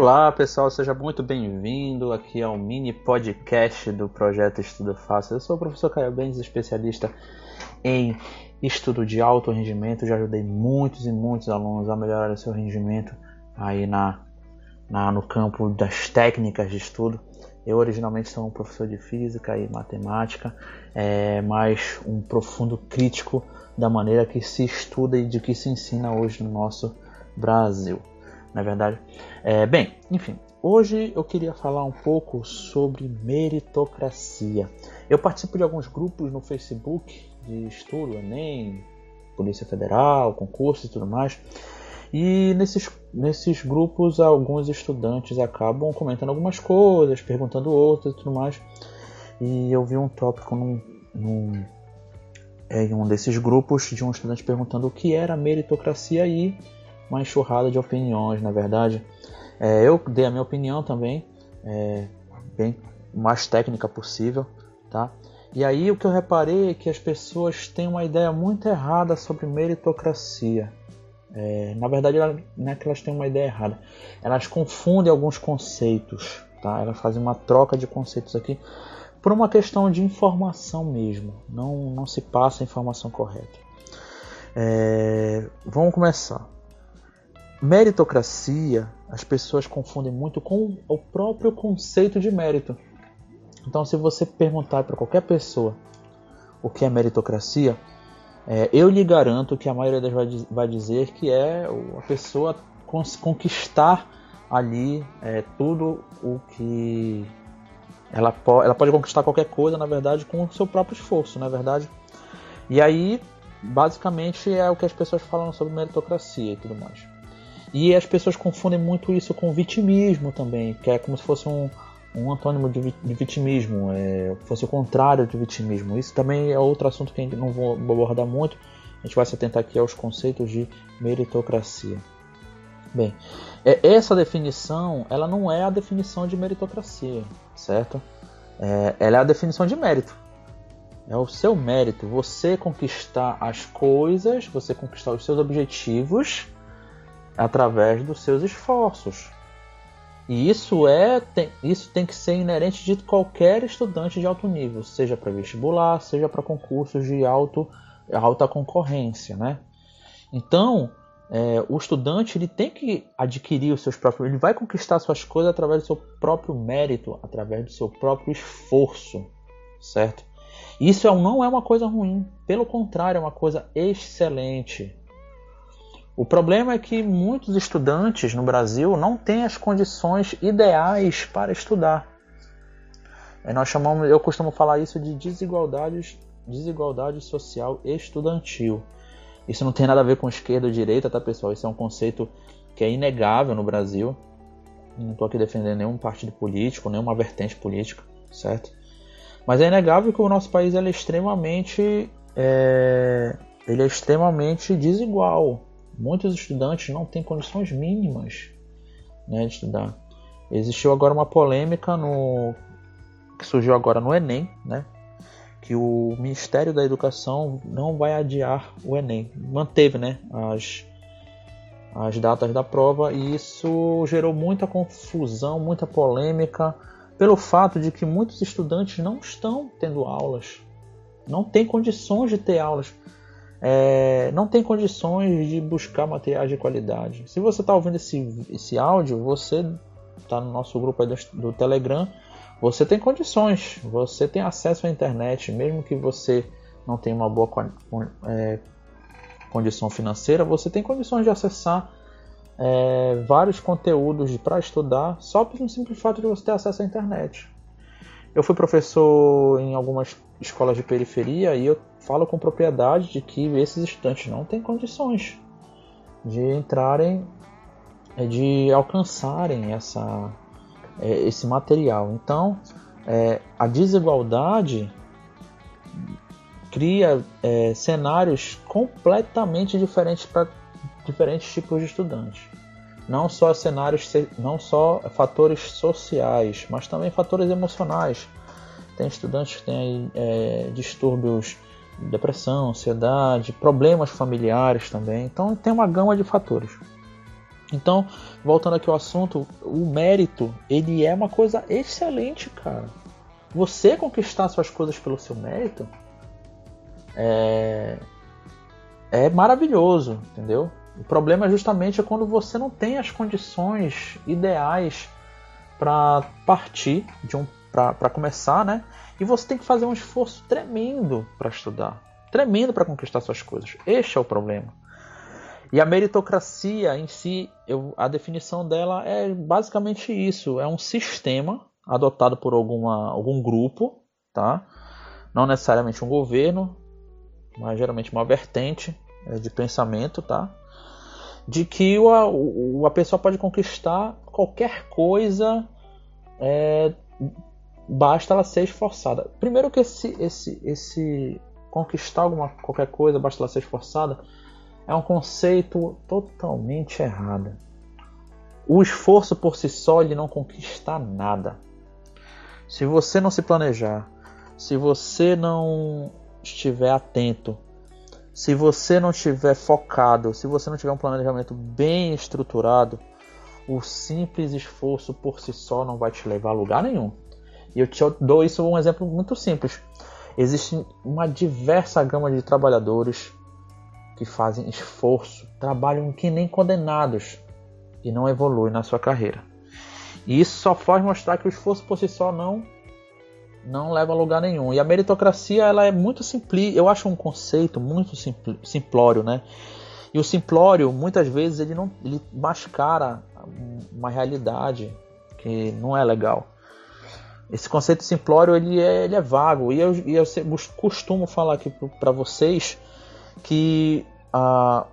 Olá pessoal, seja muito bem-vindo aqui ao mini podcast do projeto Estudo Fácil. Eu sou o professor Caio Benz, especialista em estudo de alto rendimento. Já ajudei muitos e muitos alunos a melhorar o seu rendimento aí na, na, no campo das técnicas de estudo. Eu originalmente sou um professor de física e matemática, é, mas um profundo crítico da maneira que se estuda e de que se ensina hoje no nosso Brasil. Na é verdade, é, bem, enfim, hoje eu queria falar um pouco sobre meritocracia. Eu participo de alguns grupos no Facebook de estudo, Enem, Polícia Federal, concurso e tudo mais. E nesses, nesses grupos, alguns estudantes acabam comentando algumas coisas, perguntando outras e tudo mais. E eu vi um tópico num, num, em um desses grupos de um estudante perguntando o que era meritocracia e uma enxurrada de opiniões, na verdade. É, eu dei a minha opinião também, é, bem mais técnica possível, tá? E aí o que eu reparei é que as pessoas têm uma ideia muito errada sobre meritocracia. É, na verdade, não é que elas têm uma ideia errada. Elas confundem alguns conceitos, tá? Elas fazem uma troca de conceitos aqui por uma questão de informação mesmo. Não, não se passa a informação correta. É, vamos começar. Meritocracia, as pessoas confundem muito com o próprio conceito de mérito. Então, se você perguntar para qualquer pessoa o que é meritocracia, é, eu lhe garanto que a maioria das vai, vai dizer que é a pessoa conquistar ali é, tudo o que ela, po ela pode conquistar qualquer coisa, na verdade, com o seu próprio esforço, na verdade. E aí, basicamente, é o que as pessoas falam sobre meritocracia e tudo mais. E as pessoas confundem muito isso com vitimismo também, que é como se fosse um, um antônimo de, de vitimismo, é, fosse o contrário de vitimismo. Isso também é outro assunto que a gente não vou abordar muito. A gente vai se atentar aqui aos conceitos de meritocracia. Bem, é, essa definição, ela não é a definição de meritocracia, certo? É, ela é a definição de mérito. É o seu mérito, você conquistar as coisas, você conquistar os seus objetivos através dos seus esforços. E isso é tem, isso tem que ser inerente de qualquer estudante de alto nível, seja para vestibular, seja para concursos de alto, alta concorrência, né? Então, é, o estudante ele tem que adquirir os seus próprios, ele vai conquistar suas coisas através do seu próprio mérito, através do seu próprio esforço, certo? Isso é não é uma coisa ruim, pelo contrário, é uma coisa excelente. O problema é que muitos estudantes no Brasil não têm as condições ideais para estudar. Nós chamamos, eu costumo falar isso de desigualdades, desigualdade social estudantil. Isso não tem nada a ver com esquerda ou direita, tá pessoal? Isso é um conceito que é inegável no Brasil. Não estou aqui defendendo nenhum partido político, nenhuma vertente política, certo? Mas é inegável que o nosso país é extremamente, é, ele é extremamente desigual muitos estudantes não têm condições mínimas né, de estudar. Existiu agora uma polêmica no que surgiu agora no Enem, né, que o Ministério da Educação não vai adiar o Enem, manteve, né, as as datas da prova e isso gerou muita confusão, muita polêmica pelo fato de que muitos estudantes não estão tendo aulas, não têm condições de ter aulas é, não tem condições de buscar materiais de qualidade. Se você está ouvindo esse, esse áudio, você está no nosso grupo do, do, Telegram, você tem condições, você tem acesso à internet, mesmo que você não tenha uma boa é, condição financeira, você tem condições de acessar é, vários conteúdos para estudar só pelo simples fato de você ter acesso à internet. Eu fui professor em algumas escolas de periferia e eu falo com propriedade de que esses estudantes não têm condições de entrarem, é, de alcançarem essa, é, esse material. Então, é, a desigualdade cria é, cenários completamente diferentes para diferentes tipos de estudantes. Não só cenários, não só fatores sociais, mas também fatores emocionais. Tem estudantes que têm é, distúrbios depressão, ansiedade, problemas familiares também. Então tem uma gama de fatores. Então, voltando aqui ao assunto, o mérito, ele é uma coisa excelente, cara. Você conquistar suas coisas pelo seu mérito é, é maravilhoso, entendeu? O problema é justamente quando você não tem as condições ideais para partir de um para começar, né? E você tem que fazer um esforço tremendo para estudar, tremendo para conquistar suas coisas. Este é o problema. E a meritocracia em si, eu, a definição dela é basicamente isso: é um sistema adotado por alguma, algum grupo, tá? Não necessariamente um governo, mas geralmente uma vertente é, de pensamento, tá? De que a, a pessoa pode conquistar qualquer coisa, é, basta ela ser esforçada. Primeiro que esse, esse, esse conquistar alguma qualquer coisa, basta ela ser esforçada é um conceito totalmente errado. O esforço por si só ele não conquista nada. Se você não se planejar, se você não estiver atento, se você não estiver focado, se você não tiver um planejamento bem estruturado, o simples esforço por si só não vai te levar a lugar nenhum. E eu te dou isso um exemplo muito simples. Existe uma diversa gama de trabalhadores que fazem esforço, trabalham que nem condenados e não evoluem na sua carreira. E isso só faz mostrar que o esforço por si só não não leva a lugar nenhum. E a meritocracia ela é muito simples, eu acho um conceito muito simplório, né? E o simplório muitas vezes ele não ele mascara uma realidade que não é legal. Esse conceito simplório ele é, ele é vago e eu, e eu costumo falar aqui para vocês que ah,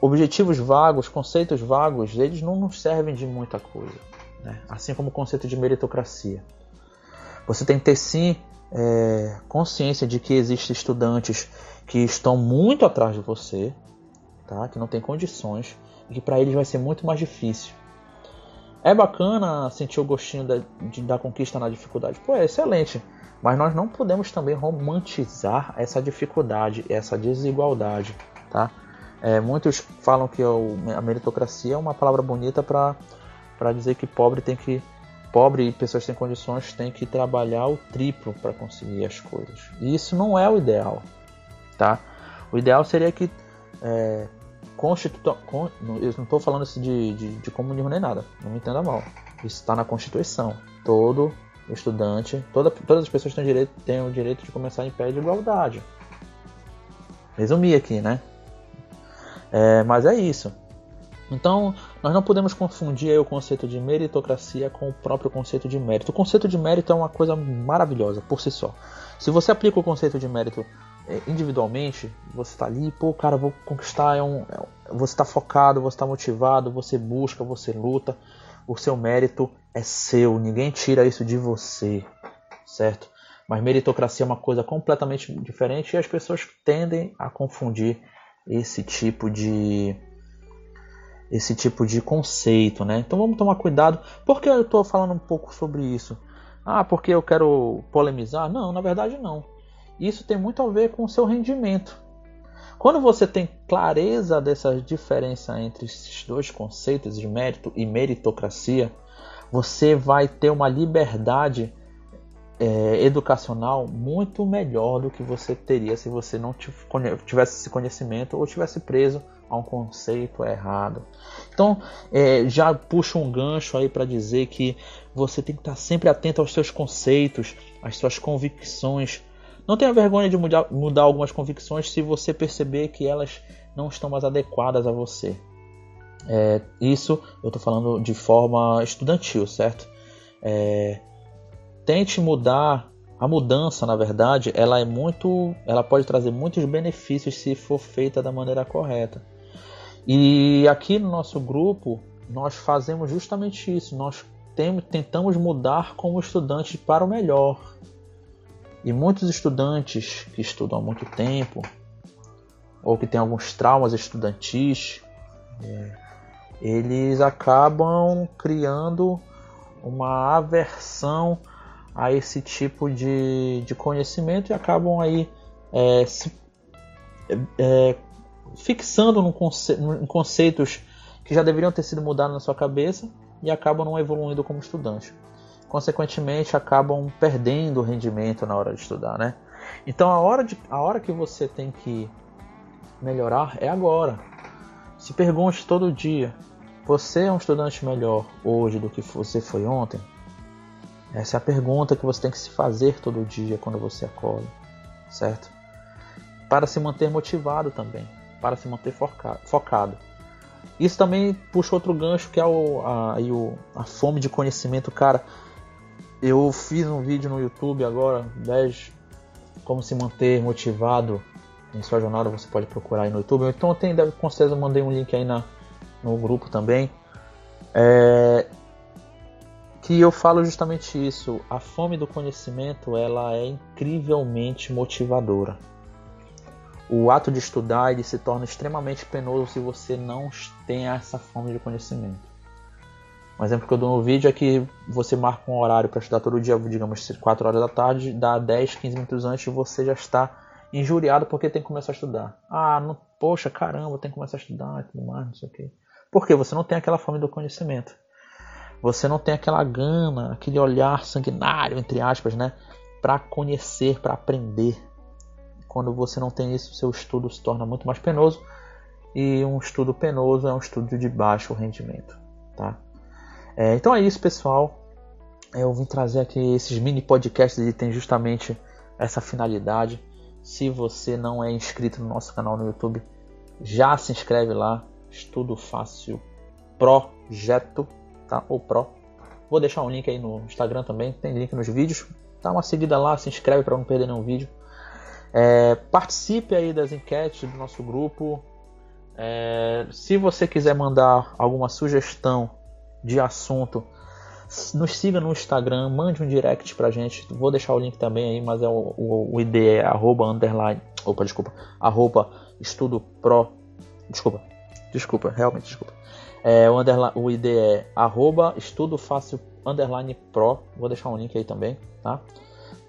objetivos vagos, conceitos vagos, eles não nos servem de muita coisa. Né? Assim como o conceito de meritocracia. Você tem que ter sim é, consciência de que existem estudantes que estão muito atrás de você, tá? que não tem condições, e que para eles vai ser muito mais difícil. É bacana sentir o gostinho da, de, da conquista na dificuldade. Pô, é excelente. Mas nós não podemos também romantizar essa dificuldade, essa desigualdade, tá? É, muitos falam que a meritocracia é uma palavra bonita para dizer que pobre tem que pobre e pessoas sem condições têm que trabalhar o triplo para conseguir as coisas. E isso não é o ideal, tá? O ideal seria que é, constitu... eu não estou falando isso de, de, de comunismo nem nada, não me entenda mal. Isso está na Constituição. Todo estudante, toda, todas as pessoas têm, direito, têm o direito de começar em pé de igualdade. Resumir aqui, né? É, mas é isso. Então, nós não podemos confundir o conceito de meritocracia com o próprio conceito de mérito. O conceito de mérito é uma coisa maravilhosa por si só. Se você aplica o conceito de mérito individualmente, você está ali, pô, cara, vou conquistar, é um, é, você está focado, você está motivado, você busca, você luta o seu mérito é seu, ninguém tira isso de você, certo? Mas meritocracia é uma coisa completamente diferente e as pessoas tendem a confundir esse tipo de esse tipo de conceito, né? Então vamos tomar cuidado. Por que eu estou falando um pouco sobre isso? Ah, porque eu quero polemizar? Não, na verdade não. Isso tem muito a ver com o seu rendimento. Quando você tem clareza dessa diferença entre esses dois conceitos de mérito e meritocracia, você vai ter uma liberdade é, educacional muito melhor do que você teria se você não tivesse esse conhecimento ou tivesse preso a um conceito errado. Então, é, já puxa um gancho aí para dizer que você tem que estar sempre atento aos seus conceitos, às suas convicções, não tenha vergonha de mudar, mudar algumas convicções se você perceber que elas não estão mais adequadas a você. É, isso eu estou falando de forma estudantil, certo? É, tente mudar. A mudança, na verdade, ela é muito, ela pode trazer muitos benefícios se for feita da maneira correta. E aqui no nosso grupo nós fazemos justamente isso. Nós tentamos mudar como estudante para o melhor. E muitos estudantes que estudam há muito tempo, ou que têm alguns traumas estudantis, é, eles acabam criando uma aversão a esse tipo de, de conhecimento e acabam aí é, se, é, fixando no conce, em conceitos que já deveriam ter sido mudados na sua cabeça e acabam não evoluindo como estudante. Consequentemente, acabam perdendo o rendimento na hora de estudar, né? Então a hora, de, a hora que você tem que melhorar é agora. Se pergunte todo dia: você é um estudante melhor hoje do que você foi ontem? Essa é a pergunta que você tem que se fazer todo dia quando você acorda, certo? Para se manter motivado também, para se manter focado. Isso também puxa outro gancho que é o, a, a fome de conhecimento, cara. Eu fiz um vídeo no YouTube agora, 10 como se manter motivado em sua jornada, você pode procurar aí no YouTube. Então tem, deve, com certeza eu mandei um link aí na, no grupo também. É, que eu falo justamente isso. A fome do conhecimento ela é incrivelmente motivadora. O ato de estudar ele se torna extremamente penoso se você não tem essa fome de conhecimento. Um exemplo que eu dou no vídeo é que você marca um horário para estudar todo dia, digamos 4 horas da tarde, dá 10, 15 minutos antes você já está injuriado porque tem que começar a estudar. Ah, não, poxa, caramba, tem que começar a estudar e tudo mais, não sei o quê. Porque você não tem aquela fome do conhecimento. Você não tem aquela gana, aquele olhar sanguinário, entre aspas, né? Para conhecer, para aprender. Quando você não tem isso, seu estudo se torna muito mais penoso. E um estudo penoso é um estudo de baixo rendimento, tá? É, então é isso, pessoal. Eu vim trazer aqui esses mini podcasts e tem justamente essa finalidade. Se você não é inscrito no nosso canal no YouTube, já se inscreve lá. Estudo Fácil Projeto, tá? Ou Pro. Vou deixar um link aí no Instagram também, tem link nos vídeos. Dá uma seguida lá, se inscreve para não perder nenhum vídeo. É, participe aí das enquetes do nosso grupo. É, se você quiser mandar alguma sugestão de assunto, nos siga no Instagram, mande um direct pra gente. Vou deixar o link também aí, mas é o, o, o ID é arroba underline. Opa, desculpa. Arroba estudo pro. Desculpa. Desculpa, realmente desculpa. É, o, o ID é arroba estudo fácil underline pro. Vou deixar um link aí também, tá?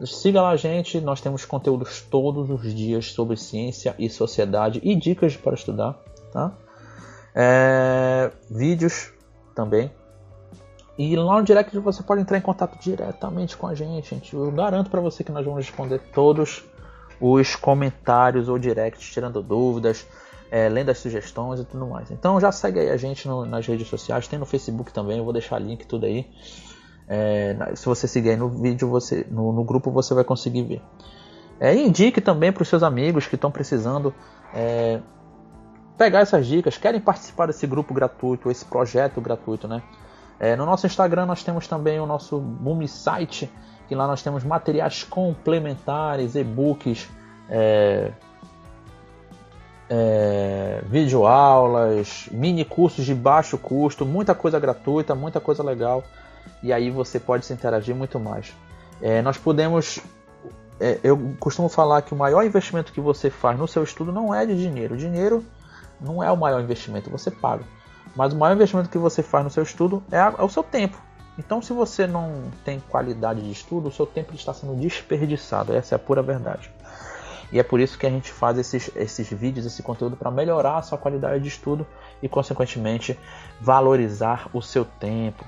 Siga lá a gente, nós temos conteúdos todos os dias sobre ciência e sociedade e dicas para estudar, tá? É, vídeos também e lá no direct você pode entrar em contato diretamente com a gente. gente. Eu garanto para você que nós vamos responder todos os comentários ou directs, tirando dúvidas, é, lendo as sugestões e tudo mais. Então já segue aí a gente no, nas redes sociais, tem no Facebook também, eu vou deixar link tudo aí. É, se você seguir aí no vídeo, você, no, no grupo você vai conseguir ver. É, indique também para os seus amigos que estão precisando é, pegar essas dicas, querem participar desse grupo gratuito, esse projeto gratuito, né? É, no nosso Instagram nós temos também o nosso Boom Site, que lá nós temos materiais complementares, e-books, é, é, videoaulas, mini cursos de baixo custo, muita coisa gratuita, muita coisa legal. E aí você pode se interagir muito mais. É, nós podemos. É, eu costumo falar que o maior investimento que você faz no seu estudo não é de dinheiro. O dinheiro não é o maior investimento, você paga. Mas o maior investimento que você faz no seu estudo é, é o seu tempo. Então, se você não tem qualidade de estudo, o seu tempo está sendo desperdiçado. Essa é a pura verdade. E é por isso que a gente faz esses, esses vídeos, esse conteúdo para melhorar a sua qualidade de estudo e, consequentemente, valorizar o seu tempo.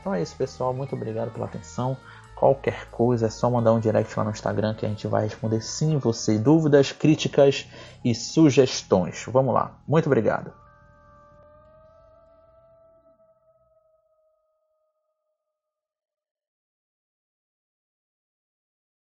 Então é isso, pessoal. Muito obrigado pela atenção. Qualquer coisa é só mandar um direct lá no Instagram que a gente vai responder sim você. Dúvidas, críticas e sugestões. Vamos lá. Muito obrigado.